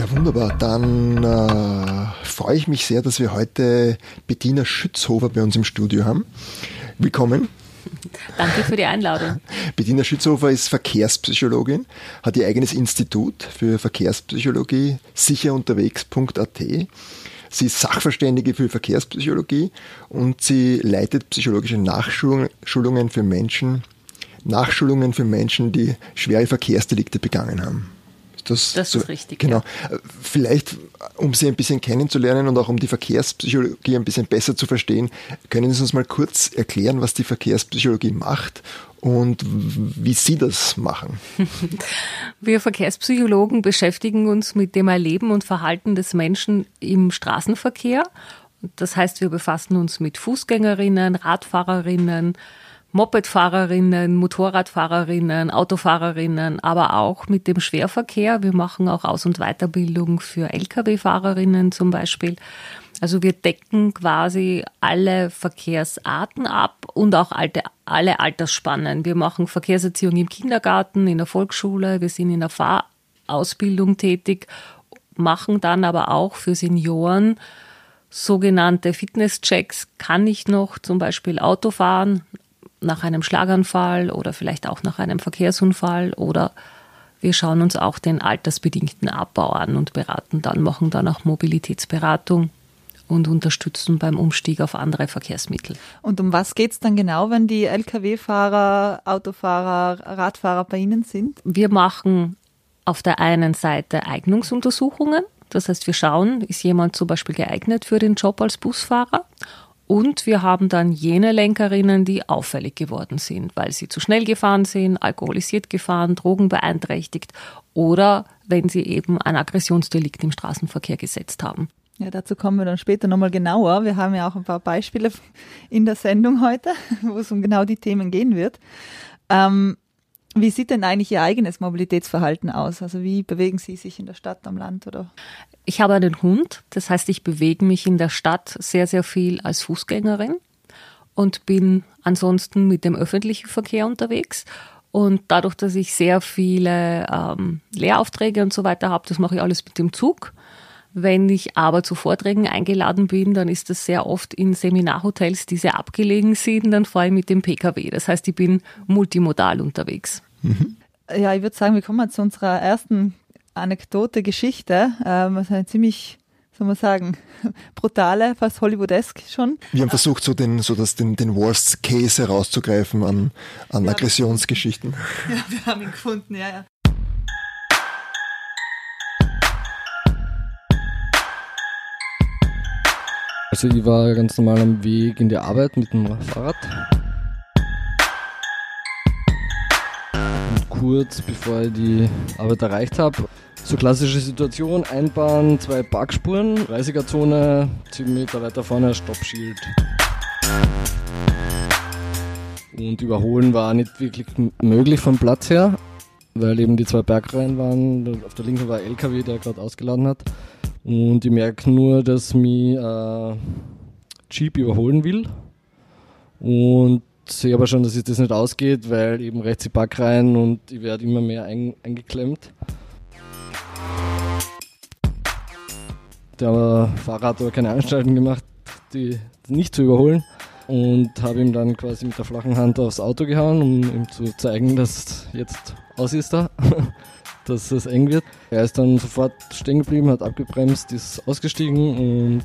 Ja, wunderbar. Dann äh, freue ich mich sehr, dass wir heute Bettina Schützhofer bei uns im Studio haben. Willkommen. Danke für die Einladung. Bettina Schützhofer ist Verkehrspsychologin, hat ihr eigenes Institut für Verkehrspsychologie, sicherunterwegs.at. Sie ist Sachverständige für Verkehrspsychologie und sie leitet psychologische Nachschulungen für Menschen, Nachschulungen für Menschen, die schwere Verkehrsdelikte begangen haben. Das, das so, ist richtig. Genau. Ja. Vielleicht, um Sie ein bisschen kennenzulernen und auch um die Verkehrspsychologie ein bisschen besser zu verstehen, können Sie uns mal kurz erklären, was die Verkehrspsychologie macht und wie Sie das machen. Wir Verkehrspsychologen beschäftigen uns mit dem Erleben und Verhalten des Menschen im Straßenverkehr. Das heißt, wir befassen uns mit Fußgängerinnen, Radfahrerinnen, Mopedfahrerinnen, Motorradfahrerinnen, Autofahrerinnen, aber auch mit dem Schwerverkehr. Wir machen auch Aus- und Weiterbildung für Lkw-Fahrerinnen zum Beispiel. Also wir decken quasi alle Verkehrsarten ab und auch alte, alle Altersspannen. Wir machen Verkehrserziehung im Kindergarten, in der Volksschule, wir sind in der Fahrausbildung tätig, machen dann aber auch für Senioren sogenannte Fitnesschecks. Kann ich noch zum Beispiel Auto fahren? Nach einem Schlaganfall oder vielleicht auch nach einem Verkehrsunfall oder wir schauen uns auch den altersbedingten Abbau an und beraten dann, machen dann auch Mobilitätsberatung und unterstützen beim Umstieg auf andere Verkehrsmittel. Und um was geht es dann genau, wenn die Lkw-Fahrer, Autofahrer, Radfahrer bei Ihnen sind? Wir machen auf der einen Seite Eignungsuntersuchungen. Das heißt, wir schauen, ist jemand zum Beispiel geeignet für den Job als Busfahrer? Und wir haben dann jene Lenkerinnen, die auffällig geworden sind, weil sie zu schnell gefahren sind, alkoholisiert gefahren, Drogen beeinträchtigt oder wenn sie eben ein Aggressionsdelikt im Straßenverkehr gesetzt haben. Ja, dazu kommen wir dann später nochmal genauer. Wir haben ja auch ein paar Beispiele in der Sendung heute, wo es um genau die Themen gehen wird. Ähm, wie sieht denn eigentlich Ihr eigenes Mobilitätsverhalten aus? Also wie bewegen Sie sich in der Stadt, am Land oder? Ich habe einen Hund, das heißt, ich bewege mich in der Stadt sehr, sehr viel als Fußgängerin und bin ansonsten mit dem öffentlichen Verkehr unterwegs. Und dadurch, dass ich sehr viele ähm, Lehraufträge und so weiter habe, das mache ich alles mit dem Zug. Wenn ich aber zu Vorträgen eingeladen bin, dann ist das sehr oft in Seminarhotels, die sehr abgelegen sind, dann fahre ich mit dem Pkw. Das heißt, ich bin multimodal unterwegs. Mhm. Ja, ich würde sagen, wir kommen zu unserer ersten Anekdote, Geschichte. Ähm, also eine ziemlich soll man sagen, brutale, fast Hollywoodesk schon. Wir haben versucht, so den, so das, den, den Worst Case herauszugreifen an, an Aggressionsgeschichten. Ja, wir haben ihn gefunden, ja, ja. Also ich war ganz normal am Weg in die Arbeit mit dem Fahrrad. Und kurz bevor ich die Arbeit erreicht habe, so klassische Situation, Einbahn, zwei Parkspuren, 30er-Zone, 10 Meter weiter vorne Stoppschild. Und überholen war nicht wirklich möglich vom Platz her, weil eben die zwei Bergreihen waren. Auf der linken war ein LKW, der gerade ausgeladen hat. Und ich merke nur, dass mich äh, Jeep überholen will. Und sehe aber schon, dass es das nicht ausgeht, weil eben rechts die Back rein und ich werde immer mehr ein, eingeklemmt. Der Fahrer hat aber keine Anstalten gemacht, die nicht zu überholen und habe ihm dann quasi mit der flachen Hand aufs Auto gehauen, um ihm zu zeigen, dass jetzt aus ist da. dass es eng wird. Er ist dann sofort stehen geblieben, hat abgebremst, ist ausgestiegen und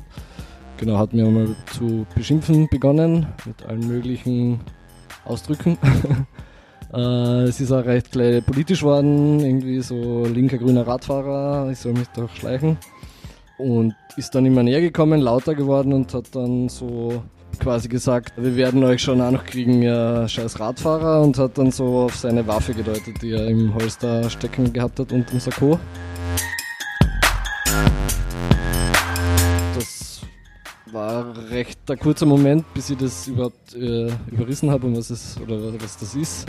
genau hat mir mal zu beschimpfen begonnen mit allen möglichen Ausdrücken. äh, es ist auch recht gleich politisch worden, irgendwie so linker grüner Radfahrer, ich soll mich doch schleichen. Und ist dann immer näher gekommen, lauter geworden und hat dann so quasi gesagt, wir werden euch schon auch noch kriegen, ihr scheiß Radfahrer und hat dann so auf seine Waffe gedeutet, die er im Holster stecken gehabt hat unter dem Sakko. Das war recht ein kurzer Moment, bis ich das überhaupt äh, überrissen habe, um was was das ist.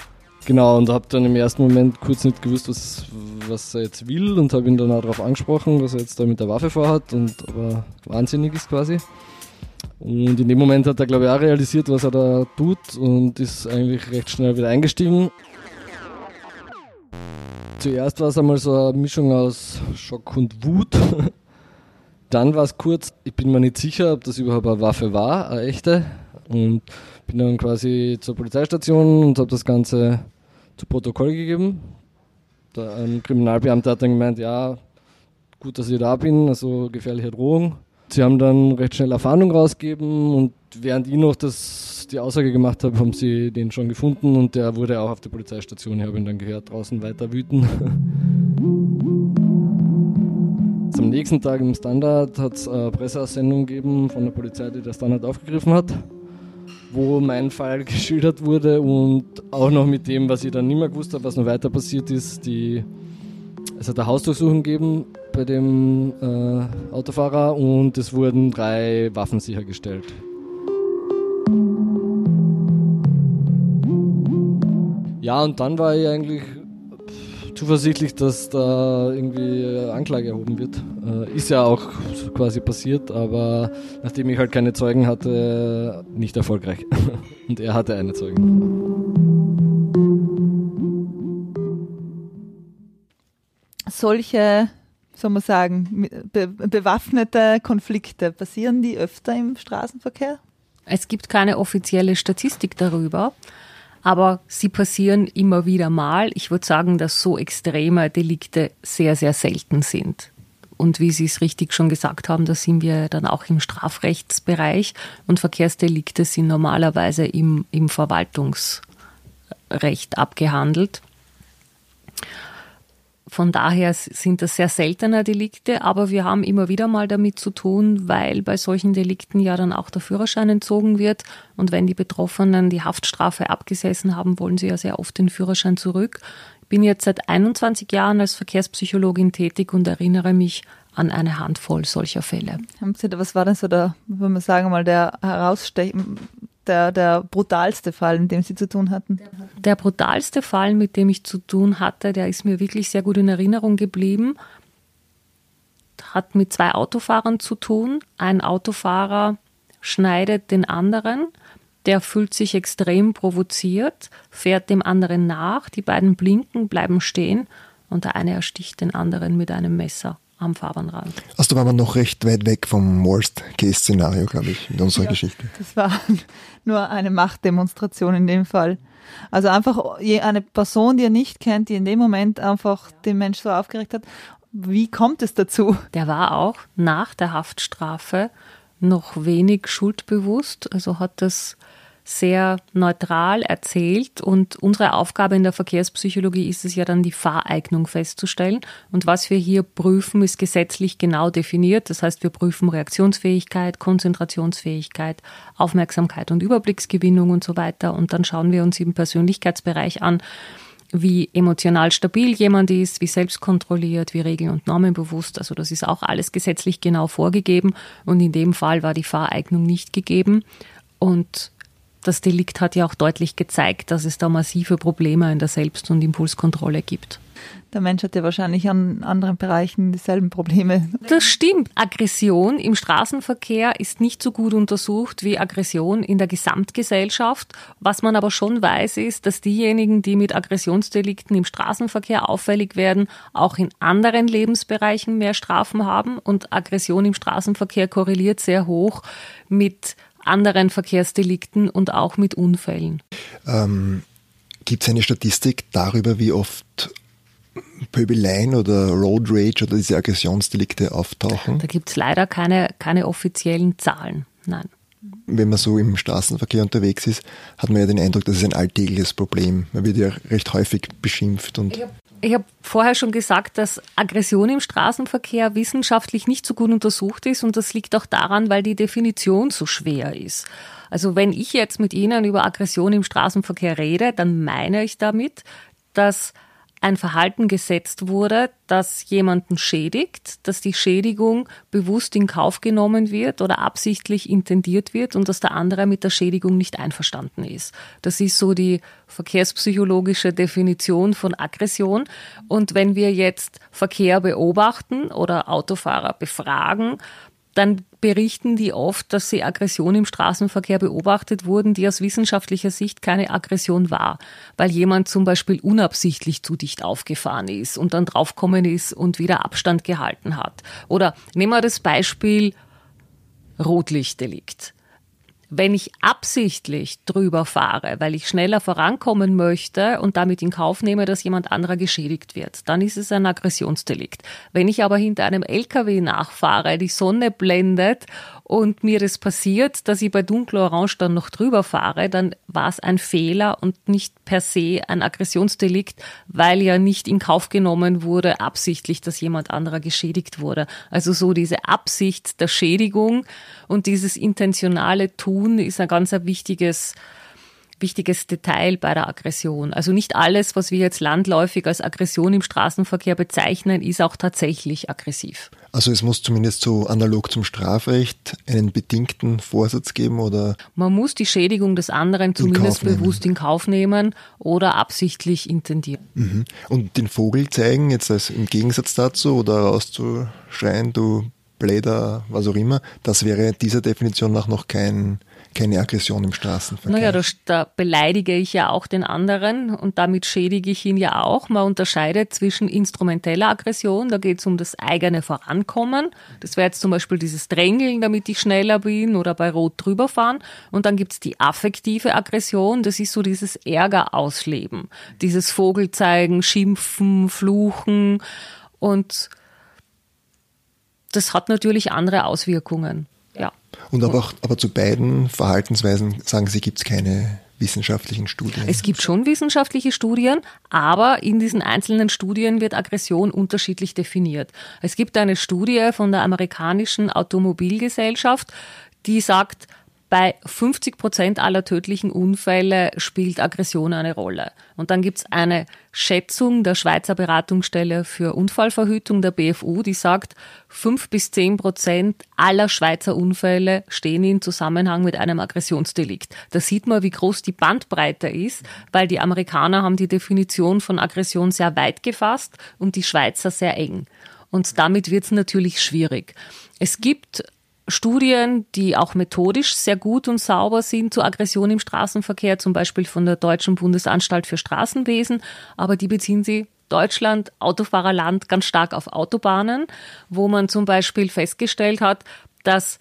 Genau, und habe dann im ersten Moment kurz nicht gewusst, was, was er jetzt will und habe ihn dann auch darauf angesprochen, was er jetzt da mit der Waffe vorhat und aber wahnsinnig ist quasi. Und in dem Moment hat er, glaube ich, auch realisiert, was er da tut und ist eigentlich recht schnell wieder eingestiegen. Zuerst war es einmal so eine Mischung aus Schock und Wut. Dann war es kurz, ich bin mir nicht sicher, ob das überhaupt eine Waffe war, eine echte. Und bin dann quasi zur Polizeistation und habe das Ganze zu Protokoll gegeben. Der, ein Kriminalbeamter hat dann gemeint, ja, gut, dass ich da bin, also gefährliche Drohung. Sie haben dann recht schnell eine Fahndung rausgegeben und während ich noch das, die Aussage gemacht habe, haben sie den schon gefunden und der wurde auch auf der Polizeistation. Ich habe ihn dann gehört, draußen weiter wüten. Am nächsten Tag im Standard hat es eine Presseaussendung gegeben von der Polizei, die der Standard aufgegriffen hat, wo mein Fall geschildert wurde und auch noch mit dem, was ich dann nicht mehr gewusst habe, was noch weiter passiert ist. Die, es hat eine Hausdurchsuchung gegeben bei dem äh, Autofahrer und es wurden drei Waffen sichergestellt. Ja, und dann war ich eigentlich zuversichtlich, dass da irgendwie Anklage erhoben wird. Äh, ist ja auch quasi passiert, aber nachdem ich halt keine Zeugen hatte, nicht erfolgreich. Und er hatte eine Zeugen. Solche soll man sagen, be bewaffnete Konflikte, passieren die öfter im Straßenverkehr? Es gibt keine offizielle Statistik darüber, aber sie passieren immer wieder mal. Ich würde sagen, dass so extreme Delikte sehr, sehr selten sind. Und wie Sie es richtig schon gesagt haben, da sind wir dann auch im Strafrechtsbereich und Verkehrsdelikte sind normalerweise im, im Verwaltungsrecht abgehandelt. Von daher sind das sehr seltene Delikte, aber wir haben immer wieder mal damit zu tun, weil bei solchen Delikten ja dann auch der Führerschein entzogen wird. Und wenn die Betroffenen die Haftstrafe abgesessen haben, wollen sie ja sehr oft den Führerschein zurück. Ich bin jetzt seit 21 Jahren als Verkehrspsychologin tätig und erinnere mich an eine Handvoll solcher Fälle. Was war denn so der, wenn man sagen mal, der herausstech der, der brutalste Fall, mit dem Sie zu tun hatten? Der brutalste Fall, mit dem ich zu tun hatte, der ist mir wirklich sehr gut in Erinnerung geblieben. Hat mit zwei Autofahrern zu tun. Ein Autofahrer schneidet den anderen. Der fühlt sich extrem provoziert, fährt dem anderen nach. Die beiden blinken, bleiben stehen und der eine ersticht den anderen mit einem Messer am Fahrbahnrand. Also da waren wir noch recht weit weg vom Worst-Case-Szenario, glaube ich, in unserer ja, Geschichte. Das war nur eine Machtdemonstration in dem Fall. Also einfach eine Person, die er nicht kennt, die in dem Moment einfach den Mensch so aufgeregt hat. Wie kommt es dazu? Der war auch nach der Haftstrafe noch wenig schuldbewusst, also hat das sehr neutral erzählt und unsere Aufgabe in der Verkehrspsychologie ist es ja dann, die Fahreignung festzustellen. Und was wir hier prüfen, ist gesetzlich genau definiert. Das heißt, wir prüfen Reaktionsfähigkeit, Konzentrationsfähigkeit, Aufmerksamkeit und Überblicksgewinnung und so weiter. Und dann schauen wir uns im Persönlichkeitsbereich an, wie emotional stabil jemand ist, wie selbstkontrolliert, wie regel- und normenbewusst. Also das ist auch alles gesetzlich genau vorgegeben. Und in dem Fall war die Fahreignung nicht gegeben. Und das Delikt hat ja auch deutlich gezeigt, dass es da massive Probleme in der Selbst- und Impulskontrolle gibt. Der Mensch hat ja wahrscheinlich an anderen Bereichen dieselben Probleme. Das stimmt. Aggression im Straßenverkehr ist nicht so gut untersucht wie Aggression in der Gesamtgesellschaft. Was man aber schon weiß, ist, dass diejenigen, die mit Aggressionsdelikten im Straßenverkehr auffällig werden, auch in anderen Lebensbereichen mehr Strafen haben. Und Aggression im Straßenverkehr korreliert sehr hoch mit anderen Verkehrsdelikten und auch mit Unfällen. Ähm, Gibt es eine Statistik darüber, wie oft Pöbeleien oder Road Rage oder diese Aggressionsdelikte auftauchen? Da gibt es leider keine, keine offiziellen Zahlen. Nein. Wenn man so im Straßenverkehr unterwegs ist, hat man ja den Eindruck, das ist ein alltägliches Problem. Man wird ja recht häufig beschimpft und. Ich habe vorher schon gesagt, dass Aggression im Straßenverkehr wissenschaftlich nicht so gut untersucht ist und das liegt auch daran, weil die Definition so schwer ist. Also wenn ich jetzt mit Ihnen über Aggression im Straßenverkehr rede, dann meine ich damit, dass ein Verhalten gesetzt wurde, das jemanden schädigt, dass die Schädigung bewusst in Kauf genommen wird oder absichtlich intendiert wird und dass der andere mit der Schädigung nicht einverstanden ist. Das ist so die verkehrspsychologische Definition von Aggression. Und wenn wir jetzt Verkehr beobachten oder Autofahrer befragen, dann berichten die oft, dass sie Aggression im Straßenverkehr beobachtet wurden, die aus wissenschaftlicher Sicht keine Aggression war, weil jemand zum Beispiel unabsichtlich zu dicht aufgefahren ist und dann draufgekommen ist und wieder Abstand gehalten hat. Oder nehmen wir das Beispiel Rotlichtdelikt. Wenn ich absichtlich drüber fahre, weil ich schneller vorankommen möchte und damit in Kauf nehme, dass jemand anderer geschädigt wird, dann ist es ein Aggressionsdelikt. Wenn ich aber hinter einem LKW nachfahre, die Sonne blendet und mir das passiert, dass ich bei dunkelorange dann noch drüber fahre, dann war es ein Fehler und nicht per se ein Aggressionsdelikt, weil ja nicht in Kauf genommen wurde, absichtlich, dass jemand anderer geschädigt wurde. Also so diese Absicht der Schädigung und dieses intentionale Tun ist ein ganz ein wichtiges wichtiges Detail bei der Aggression. Also nicht alles, was wir jetzt landläufig als Aggression im Straßenverkehr bezeichnen, ist auch tatsächlich aggressiv. Also es muss zumindest so analog zum Strafrecht einen bedingten Vorsatz geben oder? Man muss die Schädigung des anderen zumindest in bewusst in Kauf nehmen oder absichtlich intendieren. Mhm. Und den Vogel zeigen, jetzt als im Gegensatz dazu oder rauszuschreien, du Bläder, was auch immer, das wäre dieser Definition nach noch kein keine Aggression im Straßenverkehr. Naja, da, da beleidige ich ja auch den anderen und damit schädige ich ihn ja auch. Man unterscheidet zwischen instrumenteller Aggression, da geht es um das eigene Vorankommen. Das wäre jetzt zum Beispiel dieses Drängeln, damit ich schneller bin oder bei Rot drüber fahren. Und dann gibt es die affektive Aggression, das ist so dieses Ärger ausleben. Dieses Vogelzeigen, Schimpfen, Fluchen und das hat natürlich andere Auswirkungen. Ja. Und aber, auch, aber zu beiden Verhaltensweisen, sagen Sie, gibt es keine wissenschaftlichen Studien? Es gibt schon wissenschaftliche Studien, aber in diesen einzelnen Studien wird Aggression unterschiedlich definiert. Es gibt eine Studie von der amerikanischen Automobilgesellschaft, die sagt, bei 50 Prozent aller tödlichen Unfälle spielt Aggression eine Rolle. Und dann gibt's eine Schätzung der Schweizer Beratungsstelle für Unfallverhütung, der BFU, die sagt, fünf bis zehn Prozent aller Schweizer Unfälle stehen in Zusammenhang mit einem Aggressionsdelikt. Da sieht man, wie groß die Bandbreite ist, weil die Amerikaner haben die Definition von Aggression sehr weit gefasst und die Schweizer sehr eng. Und damit wird's natürlich schwierig. Es gibt Studien, die auch methodisch sehr gut und sauber sind zur Aggression im Straßenverkehr, zum Beispiel von der Deutschen Bundesanstalt für Straßenwesen, aber die beziehen sie Deutschland, Autofahrerland, ganz stark auf Autobahnen, wo man zum Beispiel festgestellt hat, dass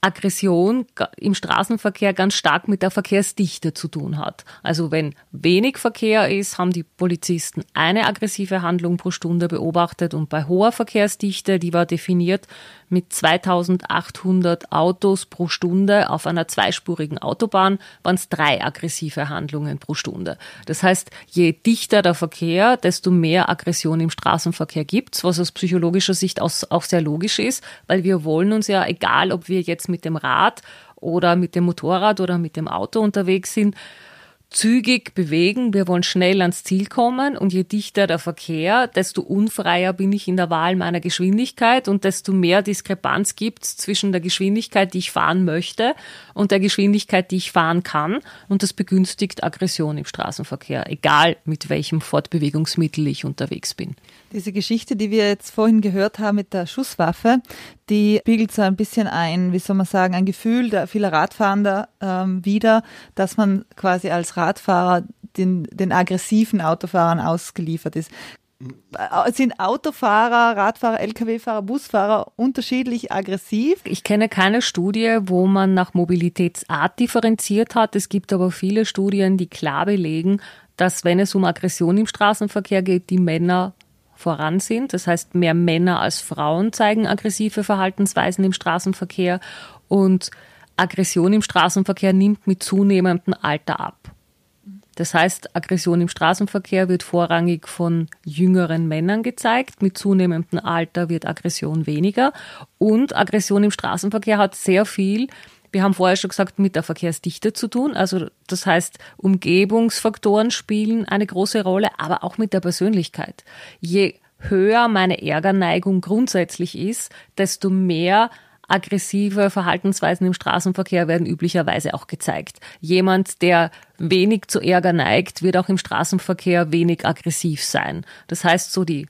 Aggression im Straßenverkehr ganz stark mit der Verkehrsdichte zu tun hat. Also wenn wenig Verkehr ist, haben die Polizisten eine aggressive Handlung pro Stunde beobachtet und bei hoher Verkehrsdichte, die war definiert mit 2800 Autos pro Stunde auf einer zweispurigen Autobahn, waren es drei aggressive Handlungen pro Stunde. Das heißt, je dichter der Verkehr, desto mehr Aggression im Straßenverkehr gibt's, was aus psychologischer Sicht auch sehr logisch ist, weil wir wollen uns ja, egal ob wir jetzt mit dem Rad oder mit dem Motorrad oder mit dem Auto unterwegs sind, zügig bewegen, wir wollen schnell ans Ziel kommen. Und je dichter der Verkehr, desto unfreier bin ich in der Wahl meiner Geschwindigkeit. Und desto mehr Diskrepanz gibt es zwischen der Geschwindigkeit, die ich fahren möchte und der Geschwindigkeit, die ich fahren kann. Und das begünstigt Aggression im Straßenverkehr, egal mit welchem Fortbewegungsmittel ich unterwegs bin. Diese Geschichte, die wir jetzt vorhin gehört haben mit der Schusswaffe, die spiegelt so ein bisschen ein, wie soll man sagen, ein Gefühl der vieler Radfahrender ähm, wieder, dass man quasi als Radfahrer den, den aggressiven Autofahrern ausgeliefert ist. Äh, sind Autofahrer, Radfahrer, Lkw-Fahrer, Busfahrer unterschiedlich aggressiv? Ich kenne keine Studie, wo man nach Mobilitätsart differenziert hat. Es gibt aber viele Studien, die klar belegen, dass wenn es um Aggression im Straßenverkehr geht, die Männer voran sind. Das heißt, mehr Männer als Frauen zeigen aggressive Verhaltensweisen im Straßenverkehr und Aggression im Straßenverkehr nimmt mit zunehmendem Alter ab. Das heißt, Aggression im Straßenverkehr wird vorrangig von jüngeren Männern gezeigt. Mit zunehmendem Alter wird Aggression weniger. Und Aggression im Straßenverkehr hat sehr viel wir haben vorher schon gesagt, mit der Verkehrsdichte zu tun. Also das heißt, Umgebungsfaktoren spielen eine große Rolle, aber auch mit der Persönlichkeit. Je höher meine Ärgerneigung grundsätzlich ist, desto mehr aggressive Verhaltensweisen im Straßenverkehr werden üblicherweise auch gezeigt. Jemand, der wenig zu Ärger neigt, wird auch im Straßenverkehr wenig aggressiv sein. Das heißt, so die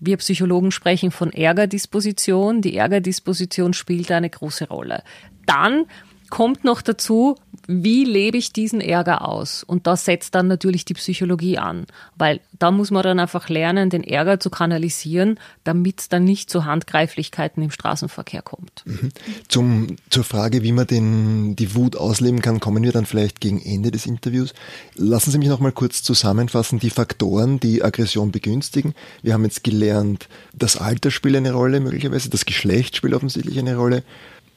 Wir Psychologen sprechen von Ärgerdisposition. Die Ärgerdisposition spielt eine große Rolle. Dann kommt noch dazu, wie lebe ich diesen Ärger aus? Und da setzt dann natürlich die Psychologie an, weil da muss man dann einfach lernen, den Ärger zu kanalisieren, damit es dann nicht zu Handgreiflichkeiten im Straßenverkehr kommt. Mhm. Zum, zur Frage, wie man den, die Wut ausleben kann, kommen wir dann vielleicht gegen Ende des Interviews. Lassen Sie mich noch mal kurz zusammenfassen, die Faktoren, die Aggression begünstigen. Wir haben jetzt gelernt, das Alter spielt eine Rolle möglicherweise, das Geschlecht spielt offensichtlich eine Rolle.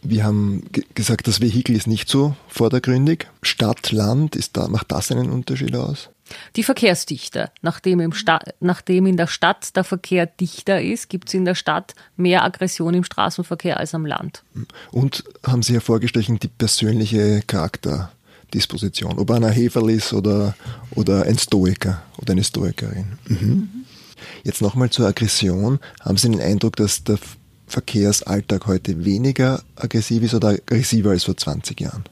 Wir haben gesagt, das Vehikel ist nicht so vordergründig. Stadt, Land, ist da, macht das einen Unterschied aus? Die Verkehrsdichte. Nachdem, im Sta nachdem in der Stadt der Verkehr dichter ist, gibt es in der Stadt mehr Aggression im Straßenverkehr als am Land. Und haben Sie hervorgestrichen die persönliche Charakterdisposition, ob einer Heferl ist oder, oder ein Stoiker oder eine Stoikerin. Mhm. Jetzt nochmal zur Aggression. Haben Sie den Eindruck, dass der Verkehrsalltag heute weniger aggressiv ist oder aggressiver als vor 20 Jahren?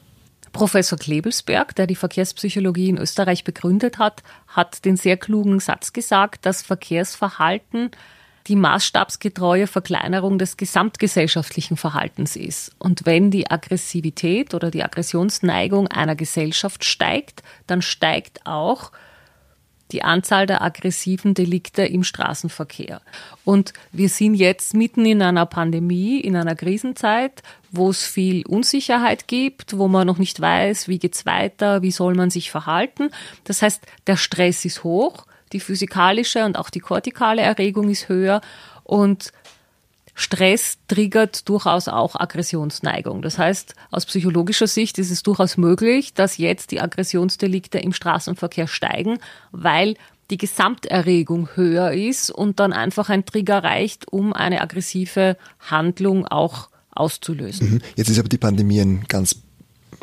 Professor Klebelsberg, der die Verkehrspsychologie in Österreich begründet hat, hat den sehr klugen Satz gesagt, dass Verkehrsverhalten die maßstabsgetreue Verkleinerung des gesamtgesellschaftlichen Verhaltens ist. Und wenn die Aggressivität oder die Aggressionsneigung einer Gesellschaft steigt, dann steigt auch die Anzahl der aggressiven Delikte im Straßenverkehr. Und wir sind jetzt mitten in einer Pandemie, in einer Krisenzeit, wo es viel Unsicherheit gibt, wo man noch nicht weiß, wie geht's weiter, wie soll man sich verhalten. Das heißt, der Stress ist hoch, die physikalische und auch die kortikale Erregung ist höher und Stress triggert durchaus auch Aggressionsneigung. Das heißt, aus psychologischer Sicht ist es durchaus möglich, dass jetzt die Aggressionsdelikte im Straßenverkehr steigen, weil die Gesamterregung höher ist und dann einfach ein Trigger reicht, um eine aggressive Handlung auch auszulösen. Mhm. Jetzt ist aber die Pandemie ein ganz,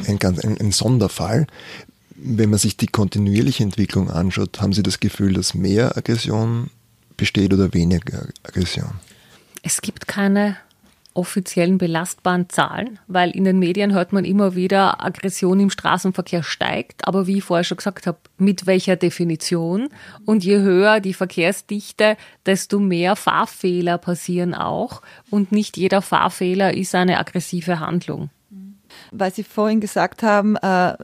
ein, ganz ein, ein Sonderfall. Wenn man sich die kontinuierliche Entwicklung anschaut, haben Sie das Gefühl, dass mehr Aggression besteht oder weniger Aggression? Es gibt keine offiziellen belastbaren Zahlen, weil in den Medien hört man immer wieder, Aggression im Straßenverkehr steigt, aber wie ich vorher schon gesagt habe, mit welcher Definition? Und je höher die Verkehrsdichte, desto mehr Fahrfehler passieren auch und nicht jeder Fahrfehler ist eine aggressive Handlung. Weil Sie vorhin gesagt haben, äh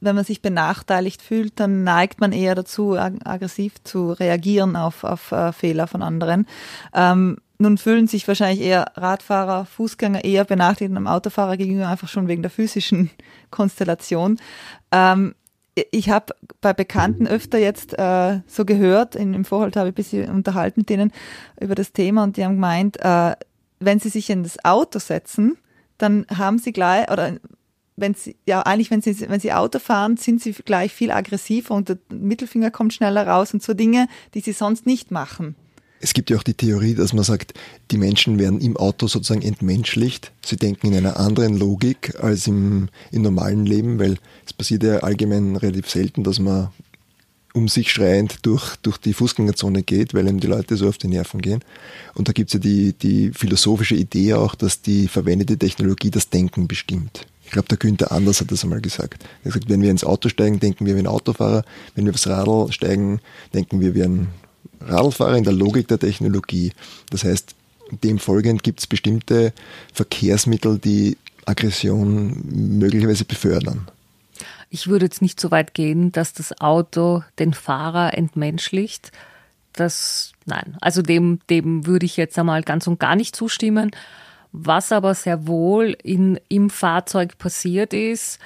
wenn man sich benachteiligt fühlt, dann neigt man eher dazu, aggressiv zu reagieren auf, auf äh, Fehler von anderen. Ähm, nun fühlen sich wahrscheinlich eher Radfahrer, Fußgänger eher benachteiligt einem Autofahrer gegenüber, einfach schon wegen der physischen Konstellation. Ähm, ich habe bei Bekannten öfter jetzt äh, so gehört, in, im Vorhalt habe ich ein bisschen unterhalten mit denen über das Thema und die haben gemeint, äh, wenn sie sich in das Auto setzen, dann haben sie gleich, oder wenn sie, ja, eigentlich, wenn sie, wenn sie Auto fahren, sind sie gleich viel aggressiver und der Mittelfinger kommt schneller raus und so Dinge, die sie sonst nicht machen. Es gibt ja auch die Theorie, dass man sagt, die Menschen werden im Auto sozusagen entmenschlicht. Sie denken in einer anderen Logik als im, im normalen Leben, weil es passiert ja allgemein relativ selten, dass man um sich schreiend durch, durch die Fußgängerzone geht, weil ihm die Leute so auf die Nerven gehen. Und da gibt es ja die, die philosophische Idee auch, dass die verwendete Technologie das Denken bestimmt. Ich glaube, der Günther Anders hat das einmal gesagt. Er hat gesagt, wenn wir ins Auto steigen, denken wir wie ein Autofahrer. Wenn wir aufs Radl steigen, denken wir wie ein Radlfahrer in der Logik der Technologie. Das heißt, dem folgend gibt es bestimmte Verkehrsmittel, die Aggression möglicherweise befördern. Ich würde jetzt nicht so weit gehen, dass das Auto den Fahrer entmenschlicht. Das, nein, also dem, dem würde ich jetzt einmal ganz und gar nicht zustimmen. Was aber sehr wohl in, im Fahrzeug passiert ist,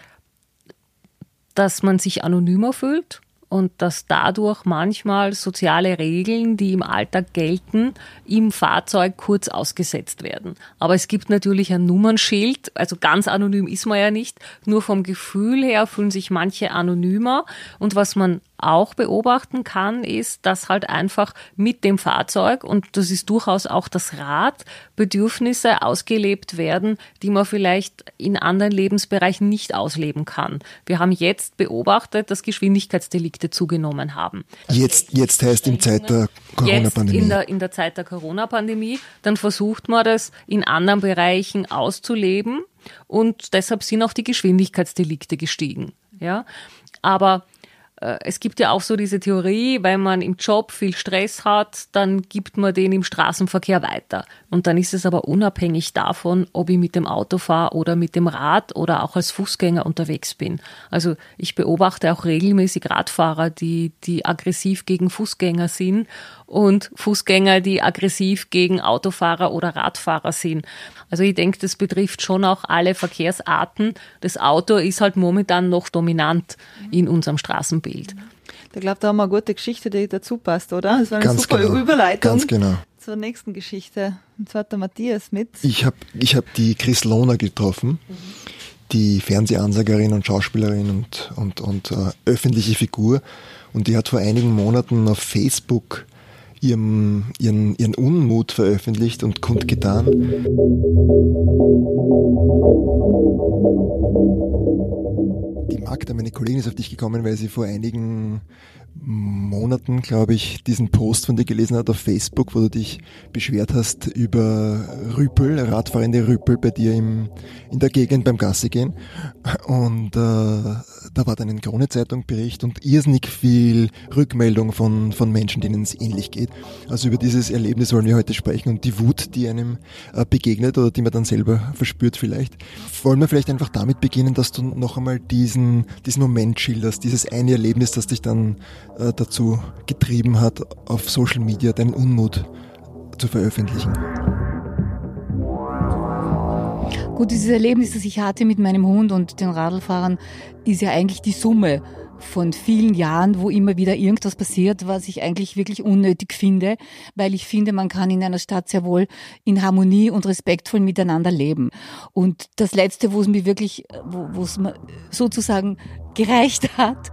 dass man sich anonymer fühlt und dass dadurch manchmal soziale Regeln, die im Alltag gelten, im Fahrzeug kurz ausgesetzt werden. Aber es gibt natürlich ein Nummernschild, also ganz anonym ist man ja nicht, nur vom Gefühl her fühlen sich manche anonymer und was man auch beobachten kann, ist, dass halt einfach mit dem Fahrzeug, und das ist durchaus auch das Rad, Bedürfnisse ausgelebt werden, die man vielleicht in anderen Lebensbereichen nicht ausleben kann. Wir haben jetzt beobachtet, dass Geschwindigkeitsdelikte zugenommen haben. Jetzt, jetzt heißt in Zeit der Corona-Pandemie. In der, in der Zeit der Corona-Pandemie, dann versucht man das in anderen Bereichen auszuleben und deshalb sind auch die Geschwindigkeitsdelikte gestiegen. Ja, aber es gibt ja auch so diese Theorie, wenn man im Job viel Stress hat, dann gibt man den im Straßenverkehr weiter. Und dann ist es aber unabhängig davon, ob ich mit dem Auto fahre oder mit dem Rad oder auch als Fußgänger unterwegs bin. Also ich beobachte auch regelmäßig Radfahrer, die, die aggressiv gegen Fußgänger sind und Fußgänger, die aggressiv gegen Autofahrer oder Radfahrer sind. Also ich denke, das betrifft schon auch alle Verkehrsarten. Das Auto ist halt momentan noch dominant in unserem Straßenbild. Ich glaube, da haben wir eine gute Geschichte, die dazu passt, oder? Das war eine Ganz super genau. Überleitung Ganz genau. zur nächsten Geschichte. Und zwar hat der Matthias mit. Ich habe ich hab die Chris Lohner getroffen, die Fernsehansagerin und Schauspielerin und, und, und äh, öffentliche Figur. Und die hat vor einigen Monaten auf Facebook ihren, ihren, ihren Unmut veröffentlicht und kundgetan. Die Magda, meine Kollegin, ist auf dich gekommen, weil sie vor einigen Monaten, glaube ich, diesen Post von dir gelesen hat auf Facebook, wo du dich beschwert hast über Rüpel, radfahrende Rüpel bei dir im, in der Gegend beim Gassi gehen. Und äh, da war dann ein Krone-Zeitung-Bericht und irrsinnig viel Rückmeldung von, von Menschen, denen es ähnlich geht. Also über dieses Erlebnis wollen wir heute sprechen und die Wut, die einem äh, begegnet oder die man dann selber verspürt vielleicht. Wollen wir vielleicht einfach damit beginnen, dass du noch einmal diesen, diesen Moment schilderst, dieses eine Erlebnis, das dich dann dazu getrieben hat, auf Social Media deinen Unmut zu veröffentlichen. Gut, dieses Erlebnis, das ich hatte mit meinem Hund und den Radlfahrern, ist ja eigentlich die Summe von vielen Jahren, wo immer wieder irgendwas passiert, was ich eigentlich wirklich unnötig finde, weil ich finde, man kann in einer Stadt sehr wohl in Harmonie und respektvoll miteinander leben. Und das Letzte, wo es mir wirklich, wo, wo es mir sozusagen gereicht hat,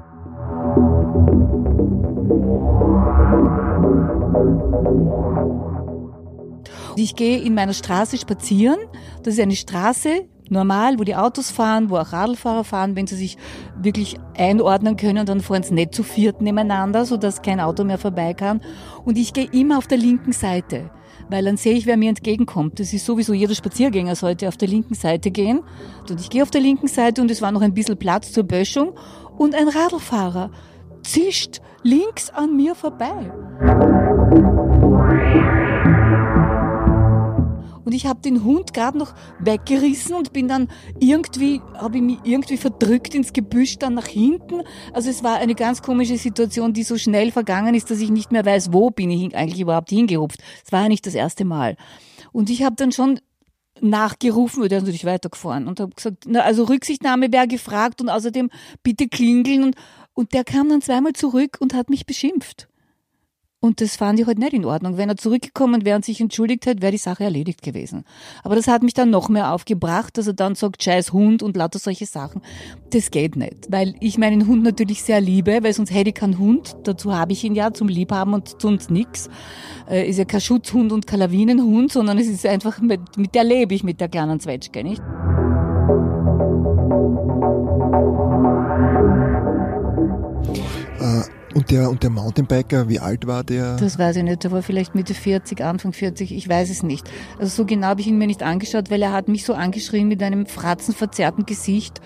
Ich gehe in meiner Straße spazieren. Das ist eine Straße, normal, wo die Autos fahren, wo auch Radlfahrer fahren, wenn sie sich wirklich einordnen können, dann fahren sie nicht zu viert nebeneinander, sodass kein Auto mehr vorbei kann. Und ich gehe immer auf der linken Seite, weil dann sehe ich, wer mir entgegenkommt. Das ist sowieso, jeder Spaziergänger sollte auf der linken Seite gehen. Und ich gehe auf der linken Seite und es war noch ein bisschen Platz zur Böschung und ein Radlfahrer zischt links an mir vorbei. Und ich habe den Hund gerade noch weggerissen und bin dann irgendwie, habe ich mich irgendwie verdrückt ins Gebüsch dann nach hinten. Also es war eine ganz komische Situation, die so schnell vergangen ist, dass ich nicht mehr weiß, wo bin ich eigentlich überhaupt hingehupft. Es war ja nicht das erste Mal. Und ich habe dann schon nachgerufen, ist natürlich weitergefahren und habe gesagt, na, also Rücksichtnahme wäre gefragt und außerdem bitte klingeln und, und der kam dann zweimal zurück und hat mich beschimpft. Und das fand ich halt nicht in Ordnung. Wenn er zurückgekommen wäre und sich entschuldigt hätte, wäre die Sache erledigt gewesen. Aber das hat mich dann noch mehr aufgebracht, dass er dann sagt, scheiß Hund und lauter solche Sachen. Das geht nicht. Weil ich meinen Hund natürlich sehr liebe, weil sonst hätte ich keinen Hund. Dazu habe ich ihn ja zum Liebhaben und sonst nix. Äh, ist ja kein Schutzhund und kein Lawinenhund, sondern es ist einfach, mit, mit der lebe ich, mit der kleinen Zwetschge, nicht? Äh, und der, und der Mountainbiker, wie alt war der? Das weiß ich nicht. Der war vielleicht Mitte 40, Anfang 40, ich weiß es nicht. Also so genau habe ich ihn mir nicht angeschaut, weil er hat mich so angeschrien mit einem fratzenverzerrten Gesicht,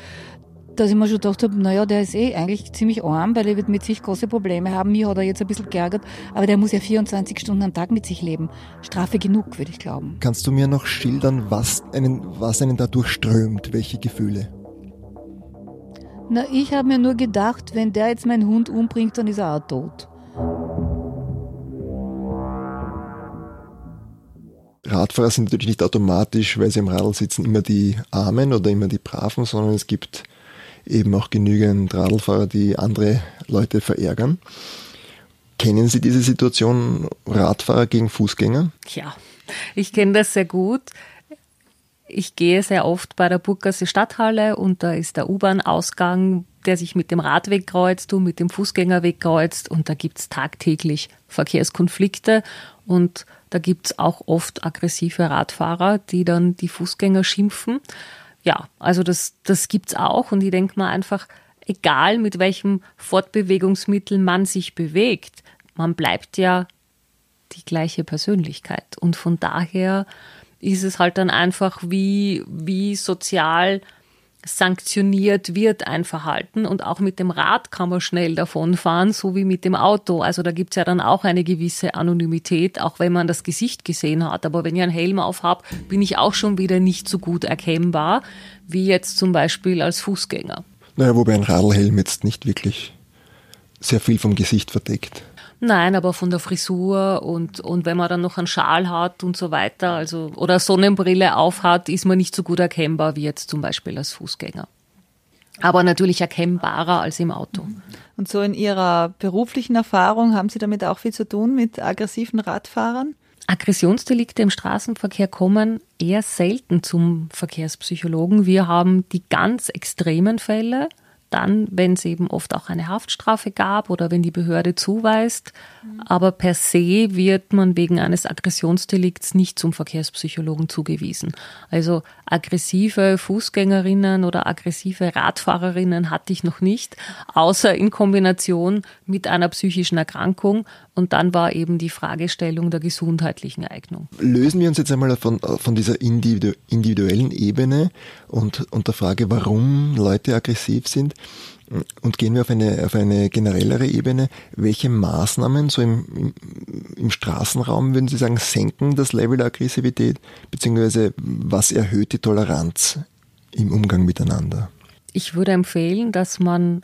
dass ich mir schon gedacht habe, naja, der ist eh eigentlich ziemlich arm, weil er wird mit sich große Probleme haben. Mir hat er jetzt ein bisschen geärgert, aber der muss ja 24 Stunden am Tag mit sich leben. Strafe genug, würde ich glauben. Kannst du mir noch schildern, was einen, was einen da durchströmt, welche Gefühle? Na, ich habe mir nur gedacht, wenn der jetzt meinen Hund umbringt, dann ist er auch tot. Radfahrer sind natürlich nicht automatisch, weil sie am Radl sitzen, immer die Armen oder immer die Braven, sondern es gibt eben auch genügend Radlfahrer, die andere Leute verärgern. Kennen Sie diese Situation Radfahrer gegen Fußgänger? Ja, ich kenne das sehr gut. Ich gehe sehr oft bei der Burggasse Stadthalle und da ist der U-Bahn-Ausgang, der sich mit dem Radweg kreuzt, du mit dem Fußgängerweg kreuzt und da gibt's tagtäglich Verkehrskonflikte und da gibt's auch oft aggressive Radfahrer, die dann die Fußgänger schimpfen. Ja, also das, das gibt's auch und ich denke mal einfach, egal mit welchem Fortbewegungsmittel man sich bewegt, man bleibt ja die gleiche Persönlichkeit und von daher ist es halt dann einfach, wie, wie sozial sanktioniert wird ein Verhalten und auch mit dem Rad kann man schnell davonfahren, so wie mit dem Auto. Also da gibt's ja dann auch eine gewisse Anonymität, auch wenn man das Gesicht gesehen hat. Aber wenn ich einen Helm auf habe, bin ich auch schon wieder nicht so gut erkennbar, wie jetzt zum Beispiel als Fußgänger. Naja, wobei ein Radlhelm jetzt nicht wirklich sehr viel vom Gesicht verdeckt. Nein, aber von der Frisur und, und wenn man dann noch einen Schal hat und so weiter, also oder Sonnenbrille aufhat, ist man nicht so gut erkennbar wie jetzt zum Beispiel als Fußgänger. Aber natürlich erkennbarer als im Auto. Und so in Ihrer beruflichen Erfahrung haben Sie damit auch viel zu tun mit aggressiven Radfahrern? Aggressionsdelikte im Straßenverkehr kommen eher selten zum Verkehrspsychologen. Wir haben die ganz extremen Fälle, dann, wenn es eben oft auch eine Haftstrafe gab oder wenn die Behörde zuweist. Aber per se wird man wegen eines Aggressionsdelikts nicht zum Verkehrspsychologen zugewiesen. Also aggressive Fußgängerinnen oder aggressive Radfahrerinnen hatte ich noch nicht, außer in Kombination mit einer psychischen Erkrankung. Und dann war eben die Fragestellung der gesundheitlichen Eignung. Lösen wir uns jetzt einmal von, von dieser individuellen Ebene und, und der Frage, warum Leute aggressiv sind und gehen wir auf eine, auf eine generellere Ebene. Welche Maßnahmen so im, im, Straßenraum, würden Sie sagen, senken das Level der Aggressivität, beziehungsweise was erhöht die Toleranz im Umgang miteinander? Ich würde empfehlen, dass man